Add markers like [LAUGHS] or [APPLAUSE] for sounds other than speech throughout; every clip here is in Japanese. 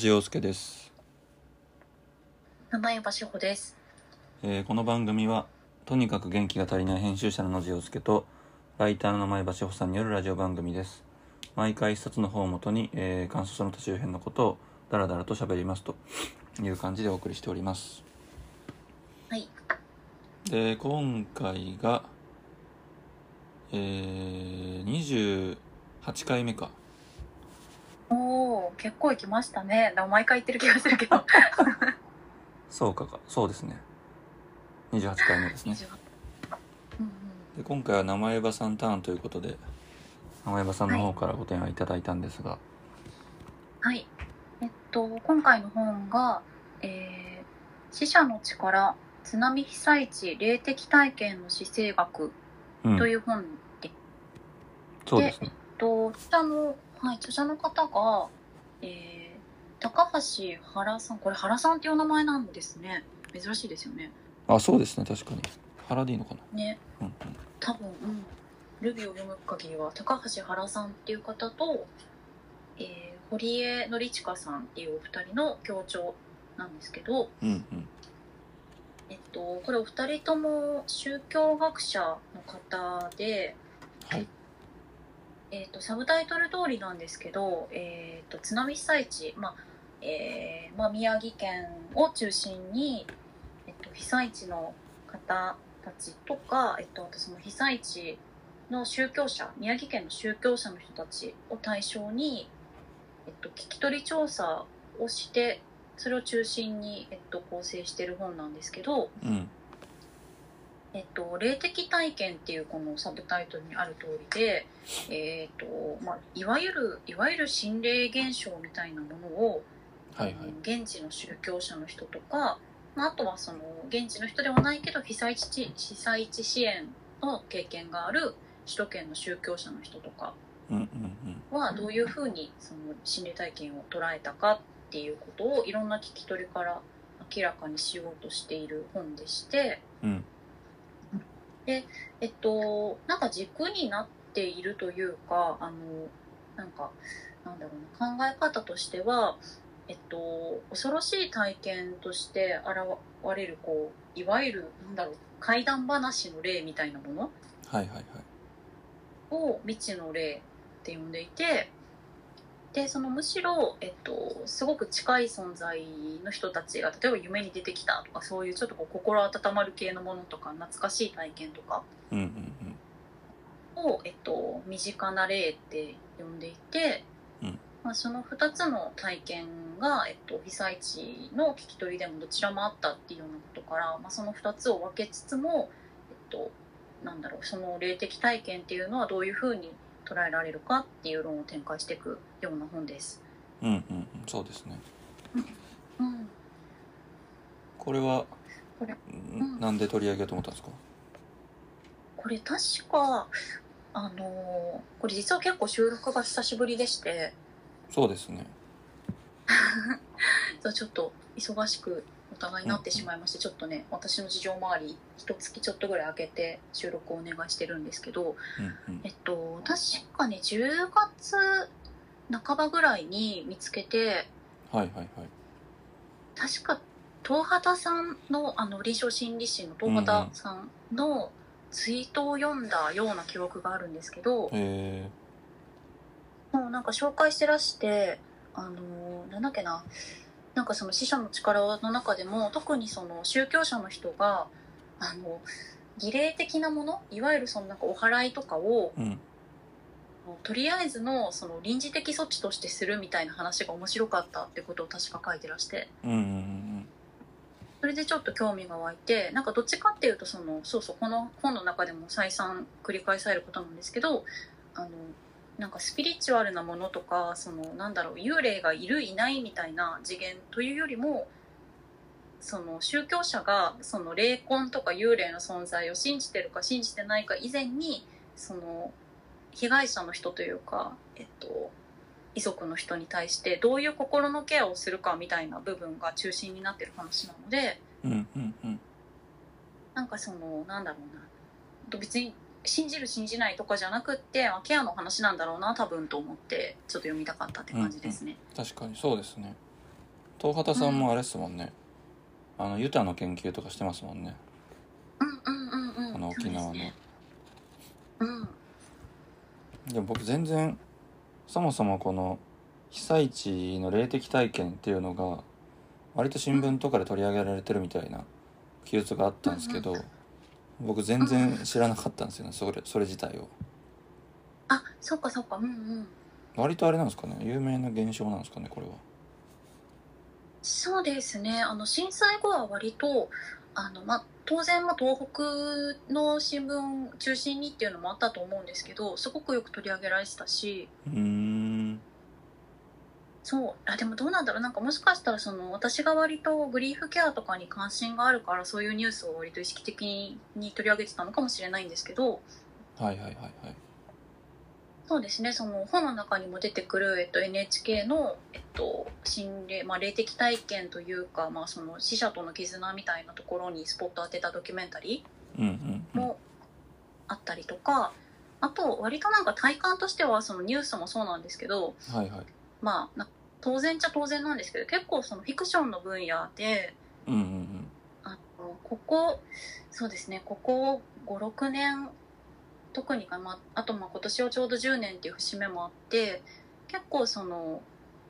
野地洋介です、七重橋穂です。えーこの番組はとにかく元気が足りない編集者の野地洋介とライターの前橋穂さんによるラジオ番組です毎回一冊の本をもとに、えー、感想その他周辺のことをダラダラと喋りますという感じでお送りしておりますはい。で今回がえー、28回目かおお、結構行きましたね。でも毎回言ってる気がするけど。そうかかそうですね28回目ですねうんうん。で今回は名前場さんターンということで名前場さんの方からご提案いただいたんですが、はい。えっと、今回の本が、えー、死者の力、津波被災地霊的体験の姿勢学うんという本で、そうですねえっと、著者の、はい、著者の方が、えー、高橋原さん、これ原さんっていうお名前なんですね。珍しいですよね。あそうですね確かに原でいいのかな？ね。うんうん多分、うん、ルビを読む限りは高橋原さんっていう方と、えー堀江典親さんっていうお二人の協調なんですけど、うんうんえっと、これお二人とも宗教学者の方で、はいえっと、サブタイトル通りなんですけど、えっと、津波被災地、まあえーまあ、宮城県を中心に、えっと、被災地の方たちとか、えっと、あとその被災地の宗教者宮城県の宗教者の人たちを対象に、えっと、聞き取り調査をしてそれを中心に、えっと、構成している本なんですけど、うん。えっと、霊的体験っていうこのサブタイトルにある通りで、えっとまあ、いわゆるいわゆる心霊現象みたいなものを、はいはい現地の宗教者の人とか、まあ、あとはその現地の人ではないけど被災地被災地支援の経験がある首都圏の宗教者の人とかはどういうふうにその心霊体験を捉えたかっていうことをいろんな聞き取りから明らかにしようとしている本でして。うんえっと、なんか軸になっているというか、あの、なんか、なんだろうな、考え方としては、えっと、恐ろしい体験として現れる、こう、いわゆる、なんだろう、怪談話の例みたいなものはいはいはい。を未知の霊って呼んでいて、で、そのむしろ、えっと、すごく近い存在の人たちが、例えば夢に出てきたとか、そういうちょっとこう心温まる系のものとか、懐かしい体験とか、うんうんを、えっと、身近な例って呼んでいて、うん。まあ、その2つの体験が、えっと、被災地の聞き取りでもどちらもあったっていうようなことから、まあ、その2つを分けつつも、えっと、なんだろうその霊的体験っていうのはどういうふうに捉えられるかっていう論を展開していくような本です。うんうんうんそうですね。うん、これはこれ。んなんで取り上げようと思ったんですか？これ確かあのーこれ実は結構収録が久しぶりでして。そうですね。[LAUGHS] ちょっと忙しくお互いになってしまいまして、ちょっとね私の事情もあり一月ちょっとぐらい空けて収録をお願いしてるんですけどうんうん。えっと確かね10月半ばぐらいに見つけてはいはいはい。確か東畑さんのあの臨床心理士の東畑さんのツイートを読んだような記憶があるんですけど、えもうなんか紹介してらして、あのーなんだっけな、なんかその死者の力の中でも、特にその宗教者の人が、あの、儀礼的なもの、いわゆるそのなんかお祓いとかを、ー、うんとりあえずのその臨時的措置としてするみたいな話が面白かったってことを確か書いてらして、うんうんうんそれでちょっと興味が湧いて、なんかどっちかっていうとその、そうそう、この本の中でも再三繰り返されることなんですけど、あの、なんかスピリチュアルなものとか、その、なんだろう、幽霊がいるいないみたいな次元というよりも、その宗教者がその霊魂とか幽霊の存在を信じてるか信じてないか以前に、その、被害者の人というか、えっと、遺族の人に対してどういう心のケアをするかみたいな部分が中心になってる話なのでうんうんうん。うんなんかそのなんだろうな。と別に信じる信じないとかじゃなくってまあケアの話なんだろうな多分と思ってちょっと読みたかったって感じですね。確かにそうですね。東畑さんもあれっすもんね、あのユタの研究とかしてますもんね。うんうんうんうん。あの沖縄の。ね。うんでも僕全然そもそもこの被災地の霊的体験っていうのが割と新聞とかで取り上げられてるみたいな記述があったんですけど僕全然知らなかったんですよねそれそれ自体を。あそっかそっか。うんうん。割とあれなんですかね有名な現象なんですかねこれは。そうですね。あの震災後は割とあの、まあ、当然、まあ、東北の新聞中心にっていうのもあったと思うんですけどすごくよく取り上げられてたし。うーん。そう。あでもどうなんだろう。なんかもしかしたらその私が割とグリーフケアとかに関心があるからそういうニュースを割と意識的に取り上げてたのかもしれないんですけど。はいはいはいはいそうですね。その本の中にも出てくる、えっと、NHK の、えっと、心霊、まあ、霊的体験というか、まあ、その死者との絆みたいなところにスポット当てたドキュメンタリーもあったりとか、あと割となんか体感としてはそのニュースもそうなんですけどはいはい。まあな当然っちゃ当然なんですけど結構そのフィクションの分野でうんうんうん。あのここそうですねここ56年特にか、まあ、あとまあ今年はちょうど10年っていう節目もあって結構その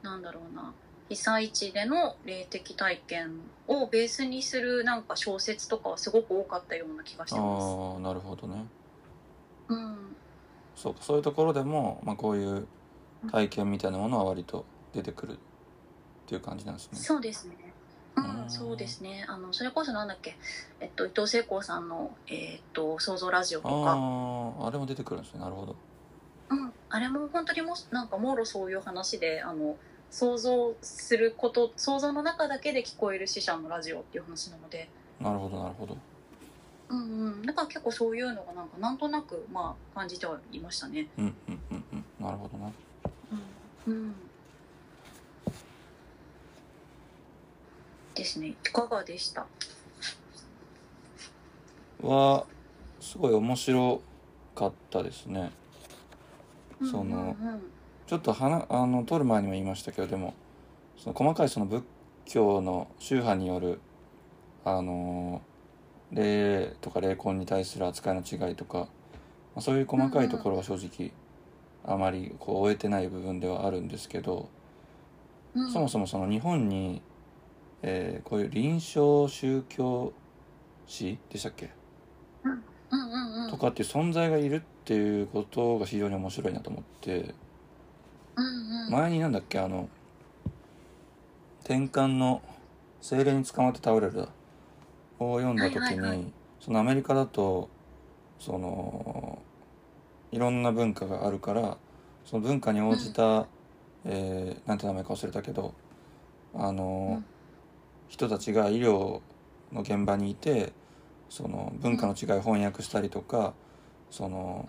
なんだろうな被災地での霊的体験をベースにするなんか小説とかはすごく多かったような気がしてます。ああなるほどねうん、そうかそういうところでも、まあ、こういう体験みたいなものは割と出てくるっていう感じなんですねそうですね。ううんん、そうですね。あのそれこそなんだっけ、えっと伊藤聖光さんのえっと創造ラジオとか、あああれも出てくるんですね。なるほど。うん、あれも本当にもしなんかもろそういう話であの想像すること想像の中だけで聞こえる死者のラジオっていう話なので、なるほどなるほど。うんうん、だから結構そういうのがなんかなんとなくまあ感じてはいましたね。うんうんうんうん。なるほどな。うん、うん、ですね。いかがでした？はすごい面白かったですねそのうんうんうんちょっとはなあの撮る前にも言いましたけどでもその細かいその仏教の宗派によるあの霊とか霊魂に対する扱いの違いとか、まあ、そういう細かいところは正直あまりこう終えてない部分ではあるんですけど、うん、そもそもその日本に、えーこういう臨床宗教師でしたっけ？うん。うんうんとかっていう存在がいるっていうことが非常に面白いなと思って。うんうん。前になんだっけ？あの転換の精霊に捕まって倒れる。だを読んだ時に、はいはいはいそのアメリカだとそのいろんな文化があるからその文化に応じた、えーなんて名前か忘れたけどあの、うん人たちが医療の現場にいてその文化の違い翻訳したりとかその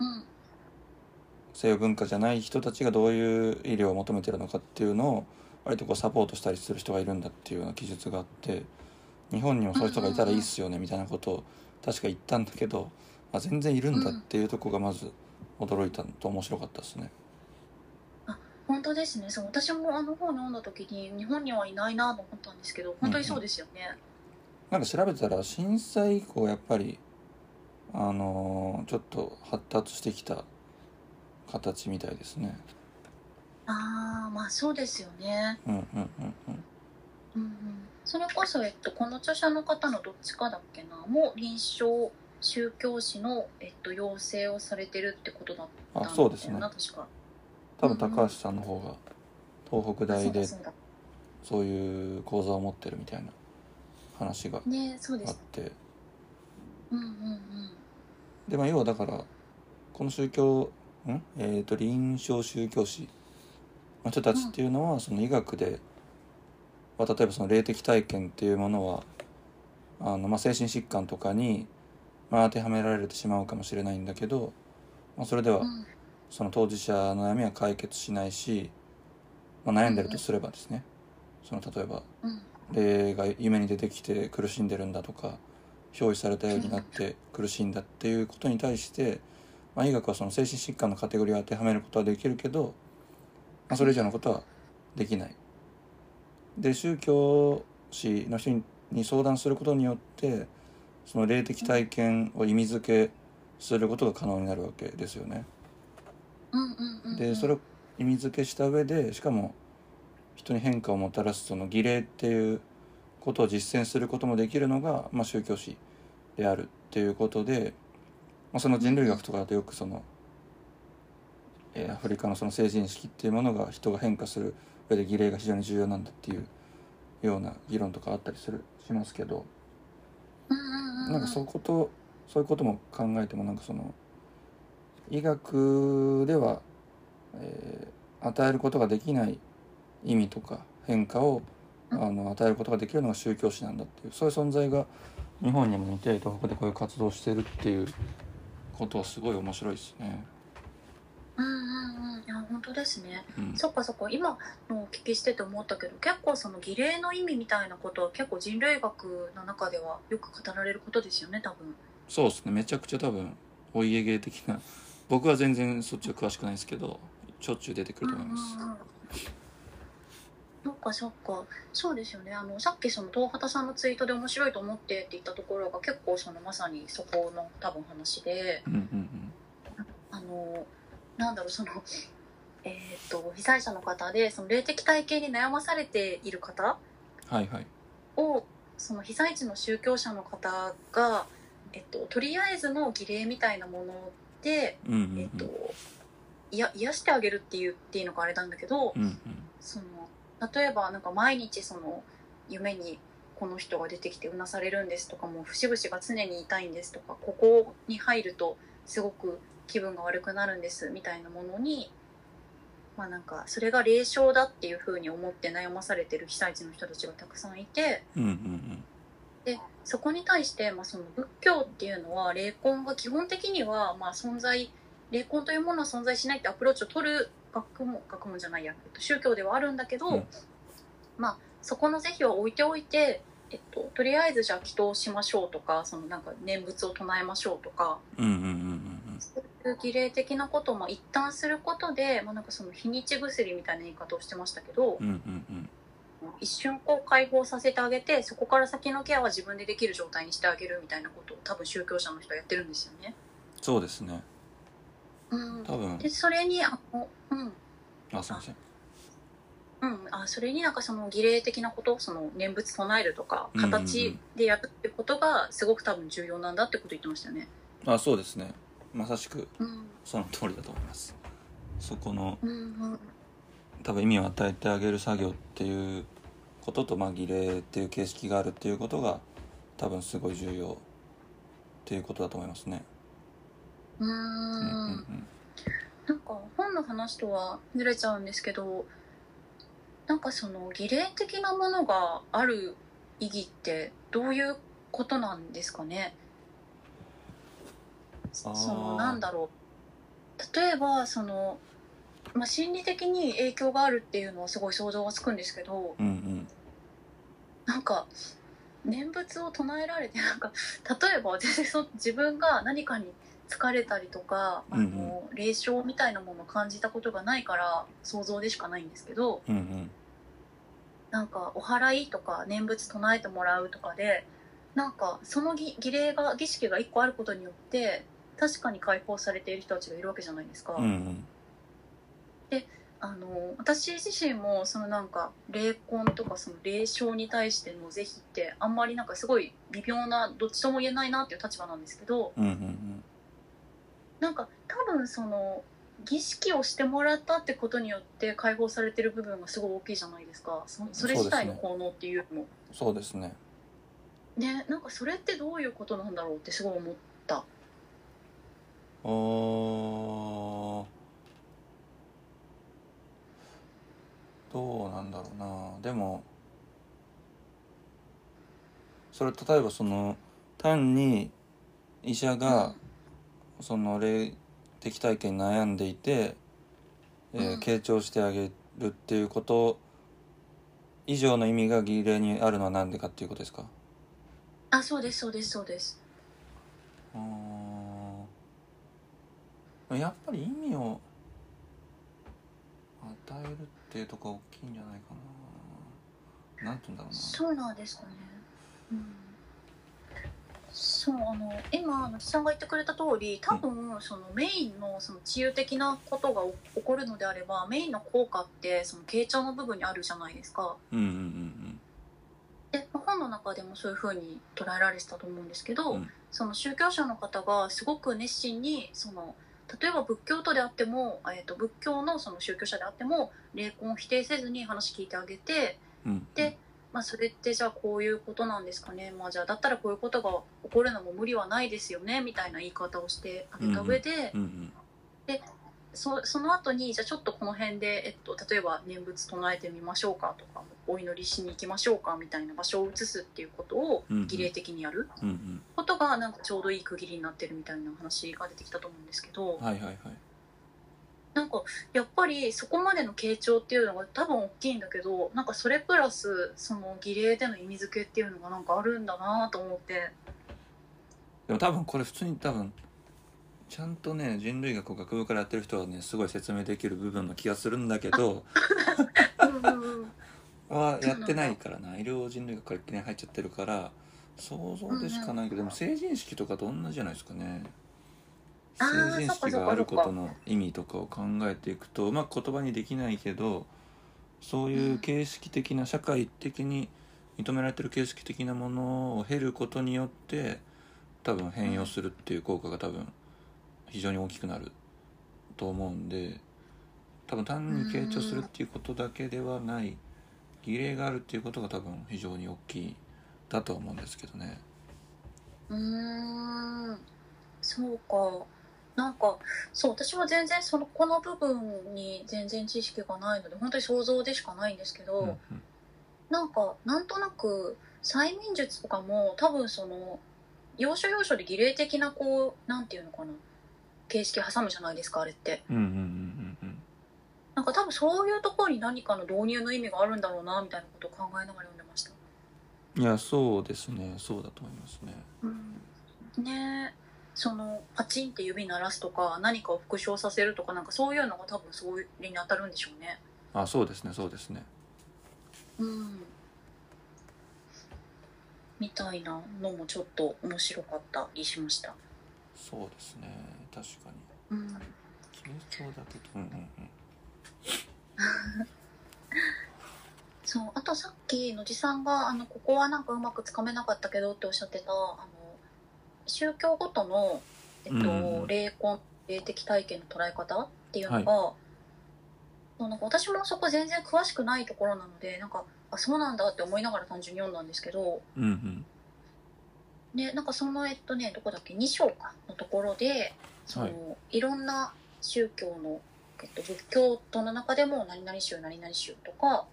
西洋文化じゃない人たちがどういう医療を求めてるのかっていうのを割とこうサポートしたりする人がいるんだっていうような記述があって日本にもそういう人がいたらいいっすよねみたいなことを確か言ったんだけど、あ、全然いるんだっていうとこがまず驚いたのと面白かったですね。本当ですねそう私もあの本読んだ時に日本にはいないなと思ったんですけど本当にそうですよね。なんか調べたら震災以降やっぱりあのーちょっと発達してきた形みたいですね。ああまあそうですよね。うんうんうんうん。うんうん、それこそ、えっと、この著者の方のどっちかだっけな？も臨床宗教師の、えっと、養成をされてるってことだったんだあそうですねよな確か。多分高橋さんの方が東北大でそういう講座を持ってるみたいな話が。あって。うんうんうん。でまあ要はだからこの宗教ん？えっ、と臨床宗教師の人たちっていうのはその医学で、まあ、例えばその霊的体験っていうものはあの、まあ、精神疾患とかに、まあ、当てはめられてしまうかもしれないんだけど、まあ、それではうんその当事者の悩みは解決しないし、まあ、悩んでるとすればですね。その例えばうん。霊が夢に出てきて苦しんでるんだとか憑依されたようになって苦しいんだっていうことに対して、まあ、医学はその精神疾患のカテゴリーを当てはめることはできるけど、まあ、それ以上のことはできない。っで宗教師の人にに相談することによってその霊的体験を意味付けすることが可能になるわけですよね。うんうんうんうん。でそれを意味付けした上でしかも人に変化をもたらすその儀礼っていうことを実践することもできるのが、まあ、宗教史であるっていうことで、まあ、その人類学とかだとよくその、えーアフリカのその成人式っていうものが人が変化する上で儀礼が非常に重要なんだっていうような議論とかあったりするしますけど。なんかそういうことそういうことも考えてもなんかその医学では、えー与えることができない意味とか変化をあの与えることができるのが宗教史なんだっていうそういう存在が日本にもいて東北でこういう活動をしてるっていうことはすごい面白いですね。うんうんうん。いや本当ですね。うん、そっかそっか。今のお聞きしてて思ったけど結構その儀礼の意味みたいなことは結構人類学の中ではよく語られることですよね多分。そうですね。めちゃくちゃ多分お家芸的な僕は全然そっちは詳しくないですけどしょっちゅう出てくると思います。うんうんうん。そっかそっか。そうですよね。あのさっきその東畑さんのツイートで面白いと思ってって言ったところが結構そのまさにそこの多分話で。うんうんあのなんだろうその [LAUGHS] えっ、と被災者の方でその霊的体験に悩まされている方うん、はいはい。をその被災地の宗教者の方が、えっと、とりあえずの儀礼みたいなもので、うんうんうん。えっと、いや癒してあげるって言っていいのかあれなんだけど、うんうん。その例えばなんか毎日その夢にこの人が出てきてうなされるんですとかもう節々が常に痛いんですとかここに入るとすごく気分が悪くなるんですみたいなものにまあなんかそれが霊障だっていうふうに思って悩まされてる被災地の人たちがたくさんいてうんうんでそこに対して、まあ、その仏教っていうのは霊魂が基本的にはまあ存在霊魂というものは存在しないってアプローチを取る学問学問じゃないや、えっと、宗教ではあるんだけど、うん。まあそこの是非は置いておいて、えっと、とりあえずじゃあ祈祷しましょうとかそのなんか念仏を唱えましょうとかうんうんうんうんうん。そういう儀礼的なことも一旦することで、まあ、なんかその日にち薬みたいな言い方をしてましたけど、うんうんうん一瞬こう解放させてあげてそこから先のケアは自分でできる状態にしてあげるみたいなことを多分宗教者の人はやってるんですよね。そうですね。うん、多分。でそれにあのうん。あすいません。うん、あそれになんかその儀礼的なことその念仏唱えるとかうんうんうん。形でやるってことがすごく多分重要なんだってこと言ってましたよね。あそうですね。まさしくうん。その通りだと思います。そこのうんうん。多分意味を与えてあげる作業っていうことと、まあ、儀礼っていう形式があるっていうことが多分すごい重要っていうことだと思いますね。うーうんうんん。なんか本の話とはずれちゃうんですけどなんかその儀礼的なものがある意義ってどういうことなんですかね？そのなんだろう。例えばその、まあ、心理的に影響があるっていうのはすごい想像がつくんですけどうんうん。なんか念仏を唱えられてなんか例えば全然そ自分が何かに疲れたりとか、あの霊障みたいなものを感じたことがないから想像でしかないんですけどうんうん。なんかお祓いとか念仏唱えてもらうとかでなんかその儀儀礼が儀式が一個あることによって確かに解放されている人たちがいるわけじゃないですか。うんうんあの私自身もそのなんか霊魂とかその霊障に対しての是非ってあんまりなんかすごい微妙などっちとも言えないなっていう立場なんですけどうんうんなんか多分その儀式をしてもらったってことによって解放されてる部分がすごい大きいじゃないですか。そそれ自体の効能っていうのも。そうですね。ねなんかそれってどういうことなんだろうってすごい思った。おーどうなんだろうな。でもそれ例えばその単に医者がその霊的体験に悩んでいて、えーうん。傾聴してあげるっていうこと以上の意味が儀礼にあるのは何でかっていうことですか？あそうですそうですそうです。あー。やっぱり意味を与えるっていうとこが大きいんじゃないかなんて言うんだろうなそうなんですかね。うん。そうあの今野木さんが言ってくれた通り多分そのメインのその治癒的なことが起こるのであればメインの効果ってその傾聴の部分にあるじゃないですか。うんうんうんでまあ本の中でもそういうふうに捉えられてたと思うんですけど、うんその宗教者の方がすごく熱心にその例えば仏教徒であっても、えー、と仏教のその宗教者であっても霊魂を否定せずに話聞いてあげてうんうん。でまあ、それってじゃあこういうことなんですかね、まあ、じゃあだったらこういうことが起こるのも無理はないですよねみたいな言い方をしてあげた上で、うんうんそその後にじゃあちょっとこの辺で、えっと、例えば念仏唱えてみましょうかとかお祈りしに行きましょうかみたいな場所を移すっていうことを儀礼的にやることがなんかちょうどいい区切りになってるみたいな話が出てきたと思うんですけど、はいはいはい。なんかやっぱりそこまでの傾聴っていうのが多分大きいんだけどなんかそれプラスその儀礼での意味付けっていうのがなんかあるんだなと思って。でも多分これ普通に多分ちゃんとね人類学を学部からやってる人はねすごい説明できる部分の気がするんだけどはやってないからな。医療人類学からいきなり入っちゃってるから想像でしかないけど、でも成人式とかと同じじゃないですかね。成人式があることの意味とかを考えていくとまあ言葉にできないけどそういう形式的な社会的に認められてる形式的なものを経ることによって多分変容するっていう効果が多分非常に大きくなると思うんで多分単に傾聴するっていうことだけではない儀礼があるっていうことが多分非常に大きいだと思うんですけどね。うーんそうか。なんかそう私は全然そのこの部分に全然知識がないので本当に想像でしかないんですけど、うんうん。なんかなんとなく催眠術とかも多分その要所要所で儀礼的なこうなんていうのかな形式挟むじゃないですかあれって。うんうんうんうんなんか多分そういうところに何かの導入の意味があるんだろうなみたいなことを考えながら読んでました。うんいやそうですねそうだと思いますね。うん。ね。えそのパチンって指鳴らすとか何かを復唱させるとかなんかそういうのが多分それに当たるんでしょうね。あそうですねそうですね。うん。みたいなのもちょっと面白かったりしましたそうですね。確かに。うん。だけどうんうんうんそうあとさっき野地さんがあのここはなんかうまくつかめなかったけどっておっしゃってたあの宗教ごとの、えっとうん霊魂霊的体験の捉え方っていうのが、そうなんか私もそこ全然詳しくないところなのでなんかあそうなんだって思いながら単純に読んだんですけどうんうんでなんかそのえっとねどこだっけ？2章かのところでその、はいい、ろんな宗教の、えっと、仏教徒の中でも何々宗何々宗とか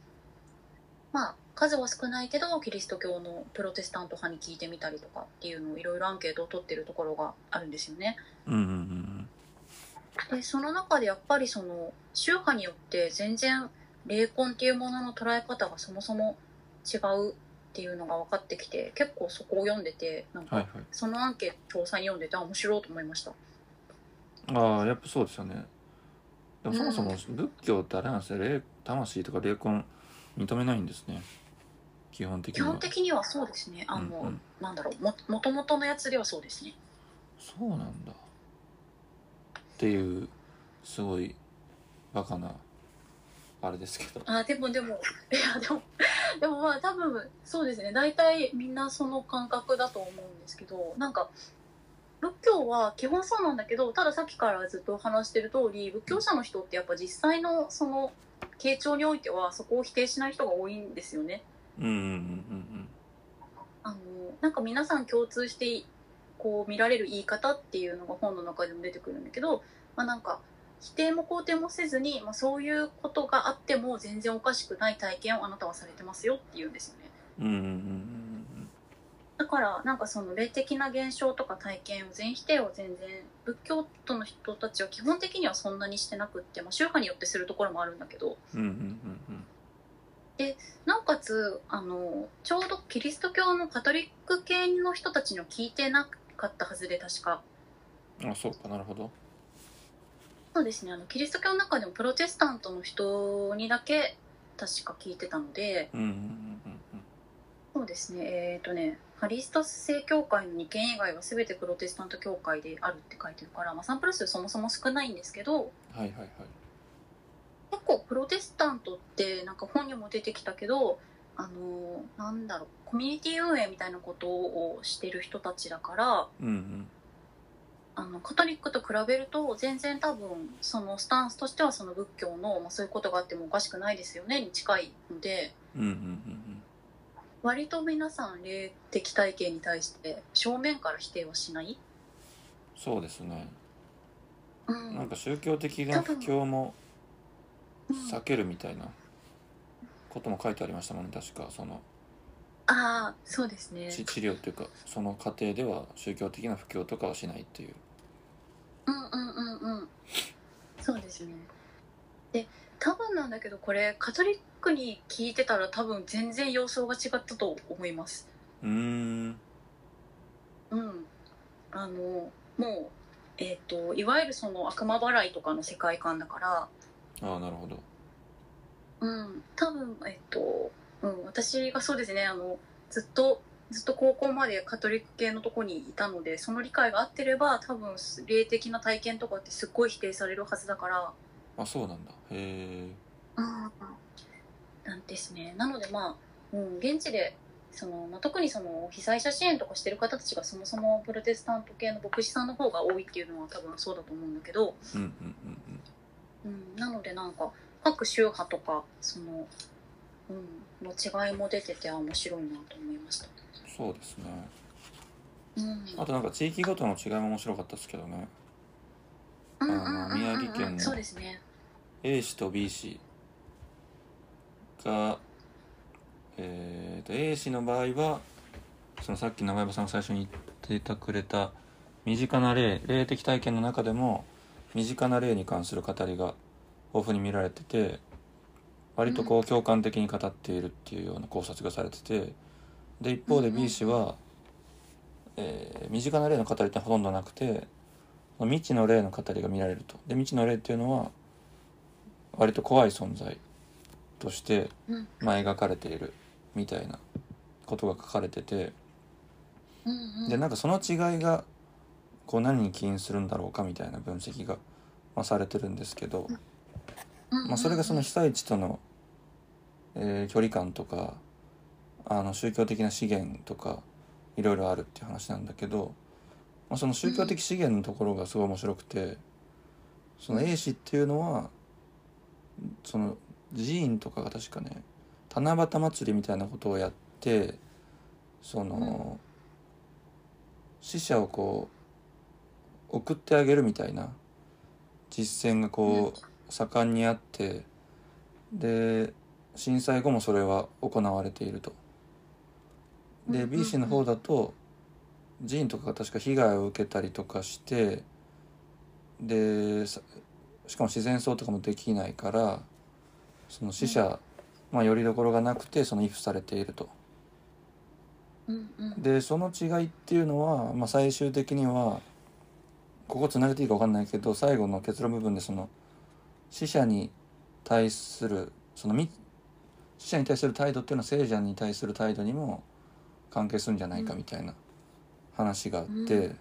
まあ数は少ないけどキリスト教のプロテスタント派に聞いてみたりとかっていうのをいろいろアンケートを取ってるところがあるんですよね。うんうんうん。でその中でやっぱりその宗派によって全然霊魂っていうものの捉え方がそもそも違うっていうのが分かってきて結構そこを読んでてなんかはいはい。そのアンケート詳細に読んでてあ面白いと思いました。ああやっぱそうですよね。でもそもそも仏教ってあれなんですよ霊魂とか霊魂認めないんですね。基本的基には。本的にはそうですね。あの、うんうん。なんだろうももともとのやつではそうですね。そうなんだ。っていうすごいバカなあれですけど。あでもでもいやでも [LAUGHS] でもまあ多分そうですね大体みんなその感覚だと思うんですけどなんか仏教は基本そうなんだけどたださっきからずっと話してる通り仏教者の人ってやっぱ実際のその傾聴においてはそこを否定しない人が多いんですよね。うんうんうんあのなんか皆さん共通してこう見られる言い方っていうのが本の中でも出てくるんだけど、まあ、なんか否定も肯定もせずに、まあ、そういうことがあっても全然おかしくない体験をあなたはされてますよっていうんですよね。うんうんうんうんだからなんかその霊的な現象とか体験を全否定を全然仏教徒の人たちは基本的にはそんなにしてなくって、まあ、宗派によってするところもあるんだけど。うんうんうんうんなおかつあのちょうどキリスト教のカトリック系の人たちには聞いてなかったはずで確か。うんあそうかなるほどそうですね。あのキリスト教の中でもプロテスタントの人にだけ確か聞いてたのでうんうんうんそうですね。えっ、とねハリスタス正教会の2件以外は全てプロテスタント教会であるって書いてるから、まあ、サンプル数そもそも少ないんですけどはいはいはい。結構プロテスタントってなんか本にも出てきたけどあのなんだろうコミュニティ運営みたいなことをしてる人たちだからうんうんあのカトリックと比べると全然多分そのスタンスとしてはその仏教の、まあ、そういうことがあってもおかしくないですよねに近いので。うんうんうん割と皆さん霊的体系に対して正面から否定はしない、そうですね。うん、なんか宗教的な布教もうん。避けるみたいなことも書いてありましたもんね確か。そのああそうですね。ち治療っていうかその過程では宗教的な布教とかはしないっていううんうんうんうん。そうですね。で多分なんだけどこれカトリックに聞いてたら多分全然様相が違ったと思います。うーん。うん。あのもうえっ、といわゆるその悪魔払いとかの世界観だから。ああなるほど。うん。多分えっ、と、うん、私がそうですねあのずっとずっと高校までカトリック系のとこにいたのでその理解が合ってれば多分霊的な体験とかってすっごい否定されるはずだから。あそうなんだ。へえうんなんですね。なのでまあ、うん、現地でその、まあ、特にその被災者支援とかしてる方たちがそもそもプロテスタント系の牧師さんの方が多いっていうのは多分そうだと思うんだけど、うんうんうんうん、なのでなんか各宗派とかその、うん、の違いも出ててあ面白いなと思いました。うんそうですね。うん。あとなんか地域ごとの違いも面白かったですけどね。うんうんうんうんうん。宮城県の。A 市と B 市がえー、と A 市の場合はそのさっき長山さんが最初に言ってくれた身近な例霊的体験の中でも身近な例に関する語りが豊富に見られてて割とこう共感的に語っているっていうような考察がされててで一方で B 氏は、えー身近な例の語りってほとんどなくて未知の例の語りが見られると。で未知の例っていうのは割と怖い存在として、うん。まあ、描かれているみたいなことが書かれててうんうん。でなんかその違いがこう何に起因するんだろうかみたいな分析が、まあ、されてるんですけど、うんうん。まあ、それがその被災地との、えー距離感とかあの宗教的な資源とかいろいろあるっていう話なんだけど、まあ、その宗教的資源のところがすごい面白くてその A 氏っていうのはその寺院とかが確かね七夕祭りみたいなことをやってその、死者をこう送ってあげるみたいな実践がこう盛んにあってで震災後もそれは行われていると。で B 氏の方だと寺院とかが確か被害を受けたりとかしてでさしかも自然葬とかもできないからその死者、まあよりどころがなくてその遺付されていると。でその違いっていうのは、まあ、最終的にはここつなげていいか分かんないけど最後の結論部分でその死者に対するそのみ死者に対する態度っていうのは聖者に対する態度にも関係するんじゃないかみたいな話があって、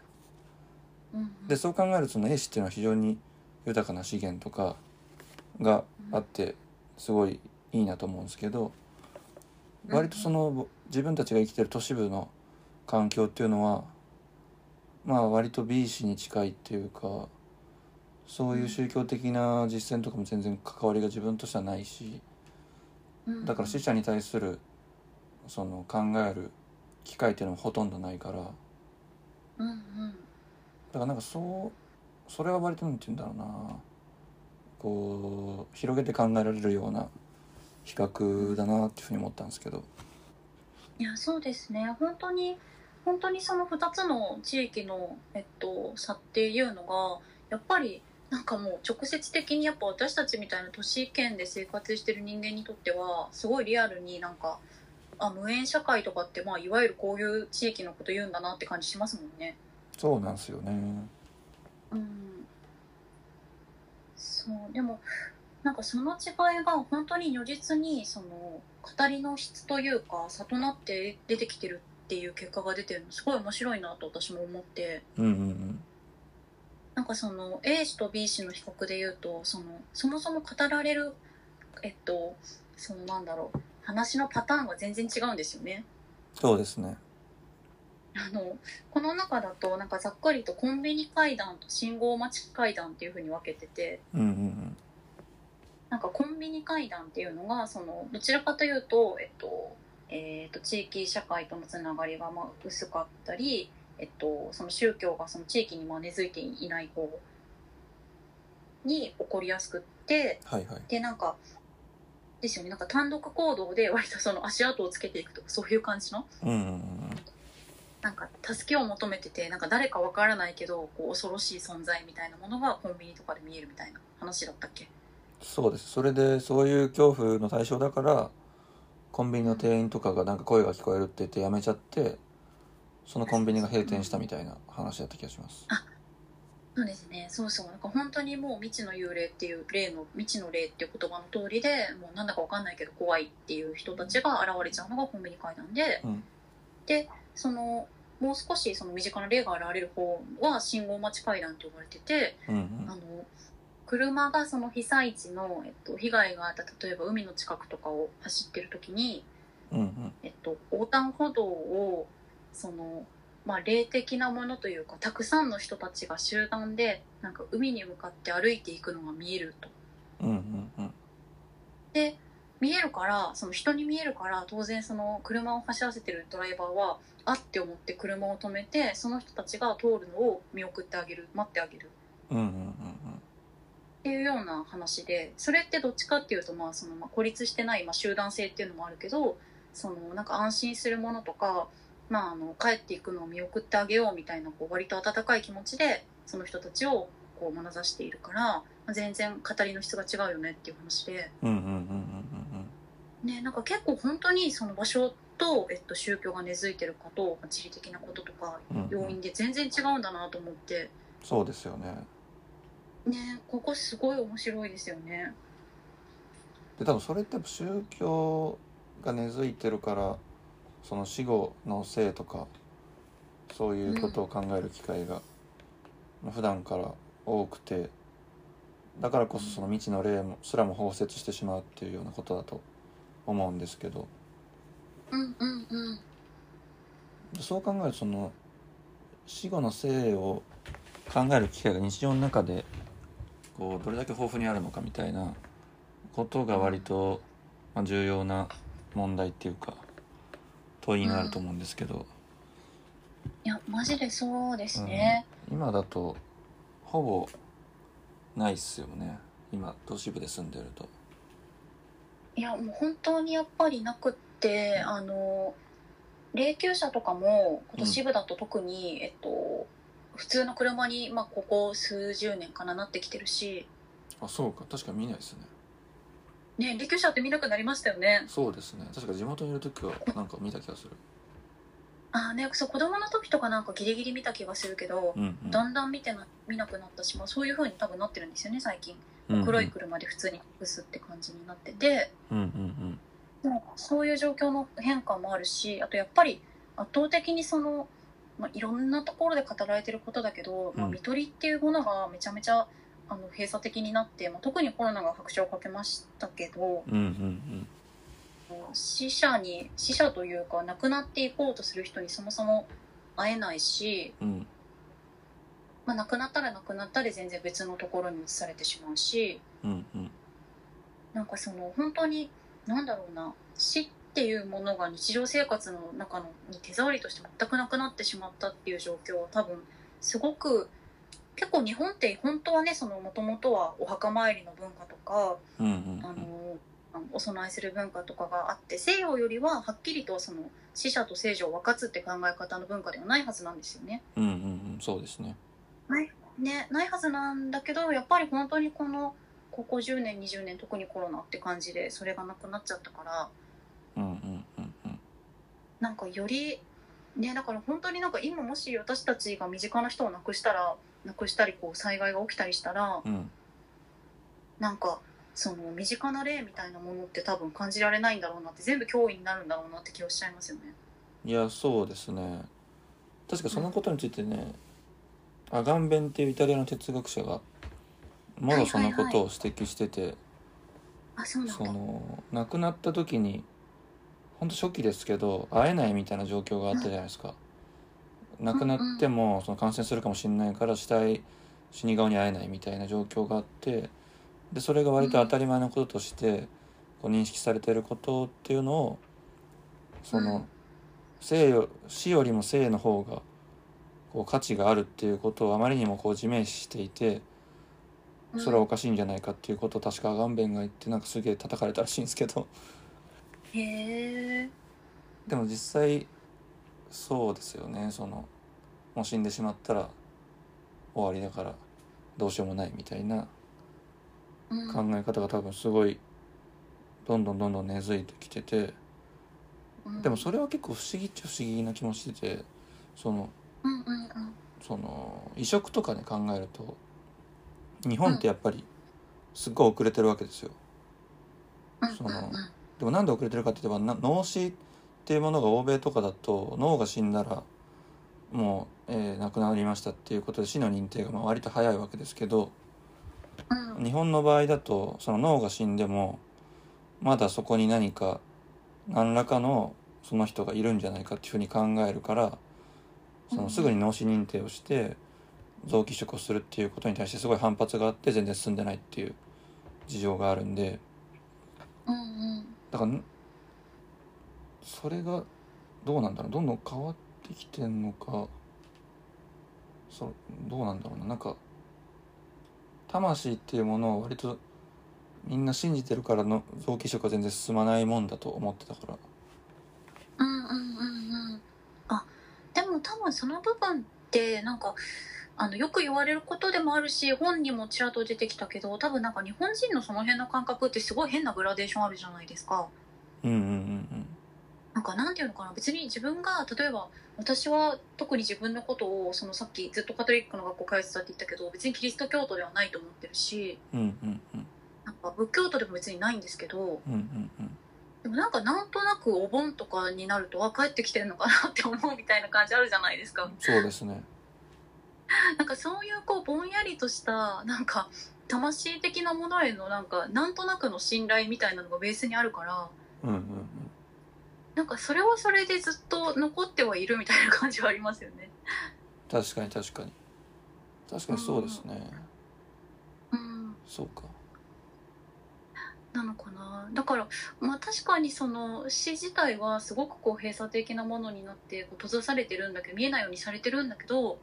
でそう考えるとその A 氏っていうのは非常に豊かな資源とかがあってすごいいいなと思うんですけどうん割とその自分たちが生きてる都市部の環境っていうのはまあ割と B 氏に近いっていうかそういう宗教的な実践とかも全然関わりが自分としてはないしうん。だから死者に対するその考える機会っていうのもほとんどないから。うんうん。だからなんかそうそれは割となんて言うんだろうな。こう広げて考えられるような比較だなっていうふうに思ったんですけど。いやそうですね。本当に本当にその2つの地域の、えっと、差っていうのがやっぱりなんかもう直接的にやっぱ私たちみたいな都市圏で生活してる人間にとってはすごいリアルになんかあ無縁社会とかってまあいわゆるこういう地域のこと言うんだなって感じしますもんね。そうなんですよね。うん。そう。でもなんかその違いが本当に如実にその語りの質というか差となって出てきてるっていう結果が出てるのすごい面白いなと私も思って。うんうんなんかその A 氏と B 氏の比較で言うとそのそもそも語られるえっとそのなんだろう話のパターンが全然違うんですよね。そうですね。あのこの中だとなんかざっくりとコンビニ階段と信号待ち階段っていう風に分けててうんうん。なんかコンビニ階段っていうのがそのどちらかというと、えっとえっと地域社会とのつながりがまあ薄かったり、えっと、その宗教がその地域にまあ根付いていない方に起こりやすくってはいはい。でなんかですよね。なんか単独行動で割とその足跡をつけていくとかそういう感じの？うんうんうん。なんか助けを求めててなんか誰かわからないけどこう恐ろしい存在みたいなものがコンビニとかで見えるみたいな話だったっけ？そうです。それでそういう恐怖の対象だからコンビニの店員とかがなんか声が聞こえるって言ってやめちゃってそのコンビニが閉店したみたいな話だった気がしますそうですね。そうそう。なんか本当にもう未知の幽霊っていう霊の未知の霊っていう言葉の通りでもうなんだかわかんないけど怖いっていう人たちが現れちゃうのがコンビニ階段で、うん。でそのもう少しその身近な霊が現れる方は信号待ち階段って呼ばれてて、うんうん。あの車がその被災地の、えっと、被害があった例えば海の近くとかを走ってる時に、うんうん。えっと、横断歩道をその、まあ、霊的なものというかたくさんの人たちが集団でなんか海に向かって歩いていくのが見えると。うんうんうん。で見えるからその人に見えるから当然その車を走らせてるドライバーはあって思って車を止めてその人たちが通るのを見送ってあげる待ってあげる。うんうんうんっていうような話でそれってどっちかっていうとまあそのまあ孤立してないまあ集団性っていうのもあるけどそのなんか安心するものとか、まあ、あの帰っていくのを見送ってあげようみたいなこう割と温かい気持ちでその人たちをこう眼差しているから、まあ全然語りの質が違うよねっていう話で、うんうんうんうんうんね、なんか結構本当にその場所と、えっと、宗教が根付いてるかと地理的なこととかうんうん。要因で全然違うんだなと思って、そうですよね。ね、ここすごい面白いですよね。で多分それって宗教が根付いてるからその死後の生とかそういうことを考える機会が、まあ普段から多くてだからこそその未知の霊もすらも包摂してしまうっていうようなことだと思うんですけど。うんうんうん。そう考えるとその死後の生を考える機会が日常の中でこうどれだけ豊富にあるのかみたいなことが割と、まあ、重要な問題っていうか問いになると思うんですけど、いやマジでそうですね。今だとほぼないっすよね。今都市部で住んでると。いやもう本当にやっぱりなくってあの霊柩車とかも今年部だと特に、えっと普通の車に、まあ、ここ数十年かななってきてるし、あそうか。確か見ないですねね、霊柩車って見なくなりましたよね。そうですね。確か地元にいる時はなんか見た気がする。あーねそう子供の時とかなんかギリギリ見た気がするけど、うんうん。だんだん見てな見なくなったし、まあ、そういう風に多分なってるんですよね最近。うんうん。黒い車で普通に隠すって感じになってて、うんうんでもそういう状況の変化もあるしあとやっぱり圧倒的にその、まあ、いろんなところで語られてることだけど、まあ、うん。見取りっていうものがめちゃめちゃあの閉鎖的になって、まあ、特にコロナが拍車をかけましたけどうんうんうん。死者に死者というか亡くなっていこうとする人にそもそも会えないし、うん。うんまあ、亡くなったら亡くなったで全然別のところに移されてしまうしうんうん。なんかその本当になんだろうな死っていうものが日常生活の中のに手触りとして全くなくなってしまったっていう状況は多分すごく結構日本って本当はねそのもともとはお墓参りの文化とかうんうんあのあのお供えする文化とかがあって西洋よりははっきりとその死者と生者を分かつって考え方の文化ではないはずなんですよね。うんうんうんそうですね。ねないはずなんだけどやっぱり本当にこのここ10年20年特にコロナって感じでそれがなくなっちゃったからうんうんうんうん。なんかよりねだから本当になんか今もし私たちが身近な人を亡くしたら亡くしたりこう災害が起きたりしたらうんなんかその身近な例みたいなものって多分感じられないんだろうなって全部脅威になるんだろうなって気はしちゃいますよね。いやそうですね確かそのことについてね、アガンベンっていうイタリアの哲学者がもろそのことを指摘してて、あそうなんそだ。の亡くなった時に本当初期ですけど会えないみたいな状況があったじゃないですか、亡くなってもその感染するかもしれないから死体死に顔に会えないみたいな状況があってでそれが割と当たり前のこととしてこう認識されてることっていうのをその生よ死よりも生の方がこう価値があるっていうことをあまりにもこう自明視していてそれはおかしいんじゃないかっていうことを確かアガンベンが言ってなんかすげえ叩かれたらしいんですけど。へえ。でも実際そうですよね。そのもう死んでしまったら終わりだからどうしようもないみたいなうん。考え方が多分すごいどんどんどんどん根付いてきててうん。でもそれは結構不思議っちゃ不思議な気もしててそのその移植とかね考えると日本ってやっぱりすっごい遅れてるわけですよ。うん。そのでもなんで遅れてるかって言えばな脳死っていうものが欧米とかだと脳が死んだらもう、えー亡くなりましたっていうことで死の認定がまあ割と早いわけですけどうん日本の場合だとその脳が死んでもまだそこに何か何らかのその人がいるんじゃないかっていうふうに考えるからそのすぐに脳死認定をして臓器移植をするっていうことに対してすごい反発があって全然進んでないっていう事情があるんで。うんうんだからんそれがどうなんだろうどんどん変わってきてんのかそうどうなんだろうな。なんか魂っていうものを割とみんな信じてるからの臓器移植は全然進まないもんだと思ってたから。うんうんうんうん。あでも多分その部分ってなんかあのよく言われることでもあるし本にもちらっと出てきたけど多分なんか日本人のその辺の感覚ってすごい変なグラデーションあるじゃないですか。うんうんうんなんかなんていうのかな別に自分が例えば私は特に自分のことをそのさっきずっとカトリックの学校通ってたって言ったけど別にキリスト教徒ではないと思ってるしうんうんうんうん。なんか仏教徒でも別にないんですけどうんうんうん。でもなんかなんとなくお盆とかになるとあ帰ってきてるのかなって思うみたいな感じあるじゃないですか。そうですね。なんかそういうこうぼんやりとしたなんか魂的なものへのなんかなんとなくの信頼みたいなのがベースにあるからうんうんうんなんかそれはそれでずっと残ってはいるみたいな感じはありますよね。確かに確かに。確かにそうですね。うん、そうか。なのかな。だからまあ確かにその詩自体はすごくこう閉鎖的なものになってこう閉ざされてるんだけど見えないようにされてるんだけど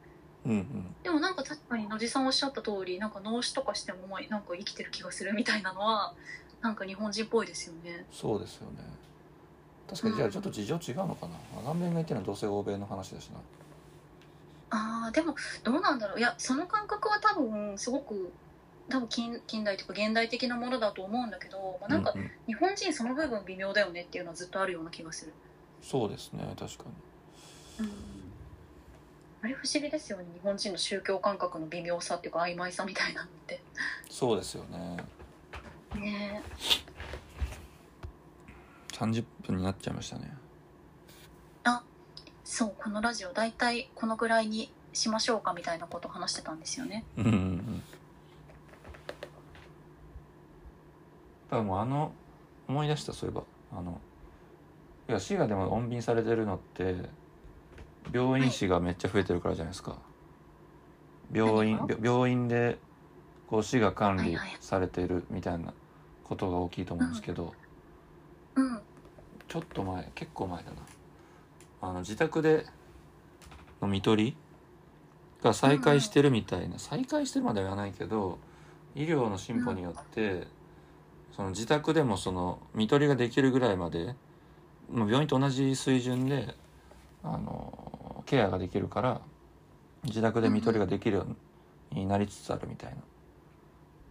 うんうん。でもなんか確かに野地さんおっしゃった通りなんか脳死とかしてもまあなんか生きてる気がするみたいなのはなんか日本人っぽいですよね。そうですよね確かにじゃあちょっと事情違うのかな？アガンベンが言ってるのはどうせ欧米の話だしな。あーでもどうなんだろう。いやその感覚は多分すごく多分近近代というか現代的なものだと思うんだけど、まあ、なんかうんうん。日本人その部分微妙だよねっていうのはずっとあるような気がする、そうですね確かに。あれ不思議ですよね。日本人の宗教感覚の微妙さっていうか曖昧さみたいなのって。そうですよね。ね30分になっちゃいましたね。そうこのラジオ大体このぐらいにしましょうかみたいなことを話してたんですよね。うんうんうん。だからもうあの思い出したそういえば。あのいや滋賀でも穏便されてるのって病院士がめっちゃ増えてるからじゃないですか。病院何がび病院でこう市が管理はいはいされているみたいなことが大きいと思うんですけど、うんちょっと前結構前だな。あの自宅での看取りが再開してるみたいな、再開してるまでは言わないけど医療の進歩によって、その自宅でもその看取りができるぐらいまで、まあ、病院と同じ水準であのケアができるから自宅で看取りができるようになりつつあるみたいな。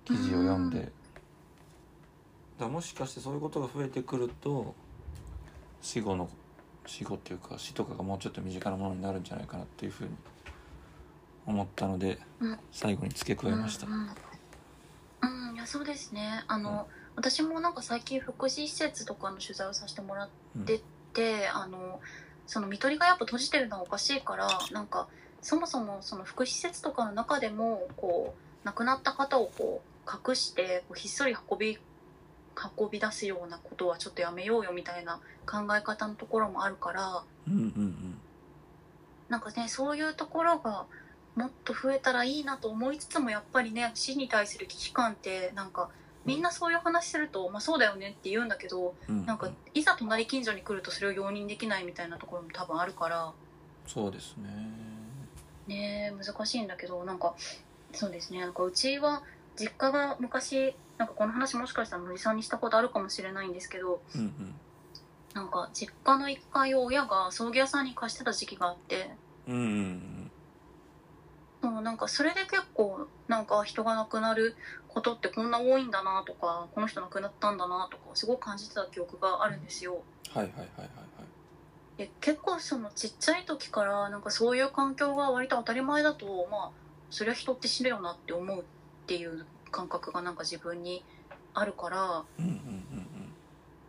記事を読んで。うんだもしかしてそういうことが増えてくると死後の死後っていうか死とかがもうちょっと身近なものになるんじゃないかなっていうふうに思ったので、うん。最後に付け加えました、うんうん、うん。いややそうですね。あの、私もなんか最近福祉施設とかの取材をさせてもらってて、あのその見取りがやっぱ閉じてるのはおかしいからなんかそもそもその福祉施設とかの中でもこう亡くなった方をこう隠してこうひっそり運び運び出すようなことはちょっとやめようよみたいな考え方のところもあるからうんうんうん。なんかねそういうところがもっと増えたらいいなと思いつつもやっぱりね死に対する危機感ってなんかみんなそういう話すると、まあそうだよねって言うんだけどうんなんかいざ隣近所に来るとそれを容認できないみたいなところも多分あるから。そうですね。ね難しいんだけどなんかそうですね。なんかうちは実家が昔なんかこの話もしかしたらのりさんにしたことあるかもしれないんですけどうんうん。なんか実家の1階を親が葬儀屋さんに貸してた時期があってうんうんそうなんかそれで結構なんか人が亡くなることってこんな多いんだなとかこの人亡くなったんだなとかすごく感じてた記憶があるんですよ。はいはいはいはい。はいで結構そのちっちゃい時からなんかそういう環境が割と当たり前だとまあそりゃ人って死ぬよなって思うっていう感覚がなんか自分にあるからうんうんうん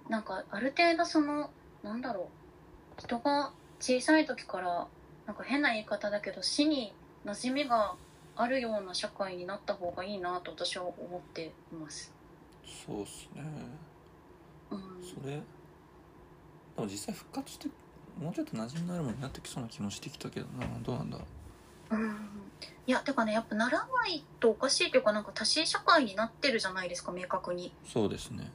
なんかある程度そのなんだろう人が小さい時からなんか変な言い方だけど死に馴染みがあるような社会になった方がいいなと私は思っています。そうっすね。うん、それでも実際復活してもうちょっと馴染みのあるものになってきそうな気もしてきたけどな。どうなんだうん。いやてかねやっぱならないとおかしいというかなんか多神社会になってるじゃないですか明確に。そうですね。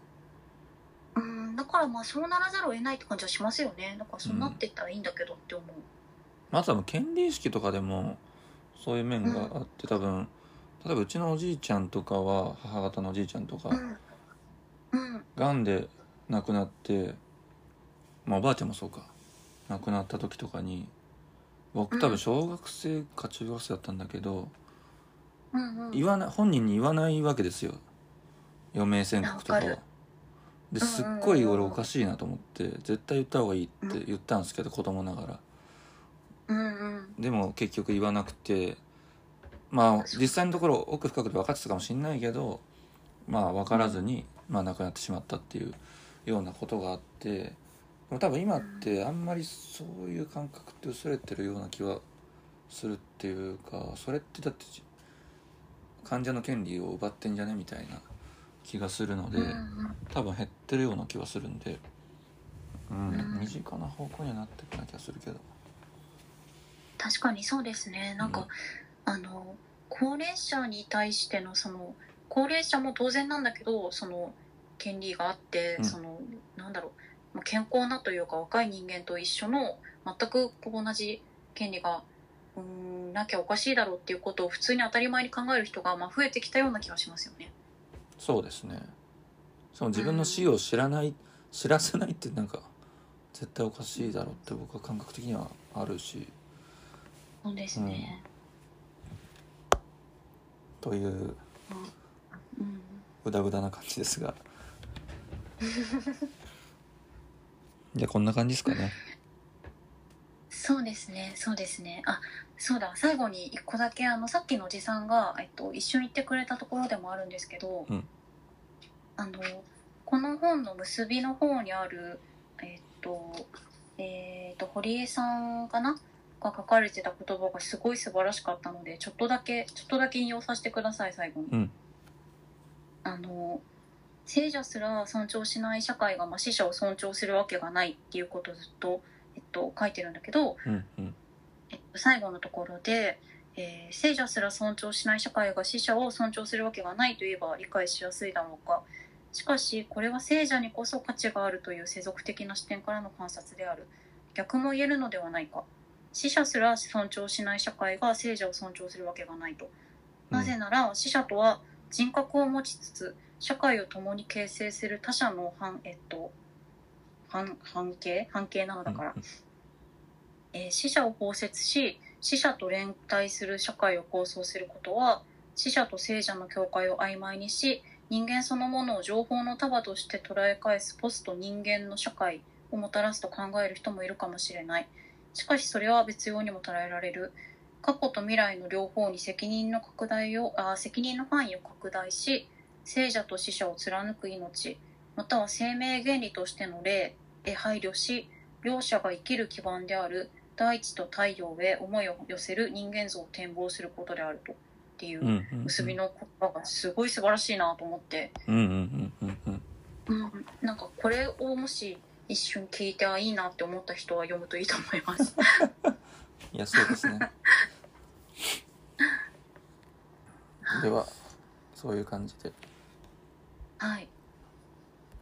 うん。だからまあそうならざるを得ないって感じはしますよね。だからそうなっていったらいいんだけどって思う。まずは権利意識とかでもそういう面があって多分例えばうちのおじいちゃんとかは母方のおじいちゃんとかうん。うん。がんで亡くなってまあおばあちゃんもそうか。亡くなった時とかに僕多分小学生か中学生だったんだけど、うんうん。言わない本人に言わないわけですよ。余命宣告とかは。わかる。ですっごい俺おかしいなと思って絶対言った方がいいって言ったんですけど子供ながら。うんうん。でも結局言わなくてまあ実際のところ奥深くで分かってたかもしれないけどまあ分からずに、まあ、亡くなってしまったっていうようなことがあってでも多分今ってあんまりそういう感覚って薄れてるような気はするっていうかそれってだって患者の権利を奪ってんじゃねみたいな気がするので、多分減ってるような気はするんで、うんうん。身近な方向にはなってくな気がするけど。確かにそうですね。なんか、うんあの高齢者に対してのその高齢者も当然なんだけどその権利があって、うん。そのまあ健康なというか若い人間と一緒の全く同じ権利がうーんなきゃおかしいだろうっていうことを普通に当たり前に考える人がまあ増えてきたような気がしますよね。そうですね。その自分の死を知らない、知らせないってなんか絶対おかしいだろうって僕は感覚的にはあるし。そうですね。といううん。グダグダな感じですが [LAUGHS] じゃあこんな感じですかね。そうですね、そうですね。あ、そうだ、最後に一個だけ、あの、さっきのおじさんが、えっと、一緒に行ってくれたところでもあるんですけど、うん。あの、この本の結びの方にある、えっと、えっと、堀江さんかな？が書かれてた言葉がすごい素晴らしかったので、ちょっとだけ、ちょっとだけ引用させてください、最後に。うん。あの、聖者すら尊重しない社会が、まあ、死者を尊重するわけがないっていうことをずっと、えっと、書いてるんだけど、うんうん。えっと、最後のところで、えー聖者すら尊重しない社会が死者を尊重するわけがないといえば理解しやすいだろうか。しかしこれは聖者にこそ価値があるという世俗的な視点からの観察である。逆も言えるのではないか。死者すら尊重しない社会が聖者を尊重するわけがないと。なぜなら死者とは人格を持ちつつ社会を共に形成する他者の反,、えっと、反反形？反形なのだから、えー死者を包摂し死者と連帯する社会を構想することは死者と聖者の境界を曖昧にし人間そのものを情報の束として捉え返すポスト人間の社会をもたらすと考える人もいるかもしれない。しかしそれは別用にも捉えられる。過去と未来の両方に責任の拡大をあー責任の範囲を拡大し聖者と死者を貫く命または生命原理としての霊へ配慮し両者が生きる基盤である大地と太陽へ思いを寄せる人間像を展望することであると。っていう結びの言葉がすごい素晴らしいなと思って、うんうんうんうんうん。うん、なんかこれをもし一瞬聞いてあいいなって思った人は読むといいと思います。[LAUGHS] いやそうですね。[LAUGHS] ではそういう感じではい。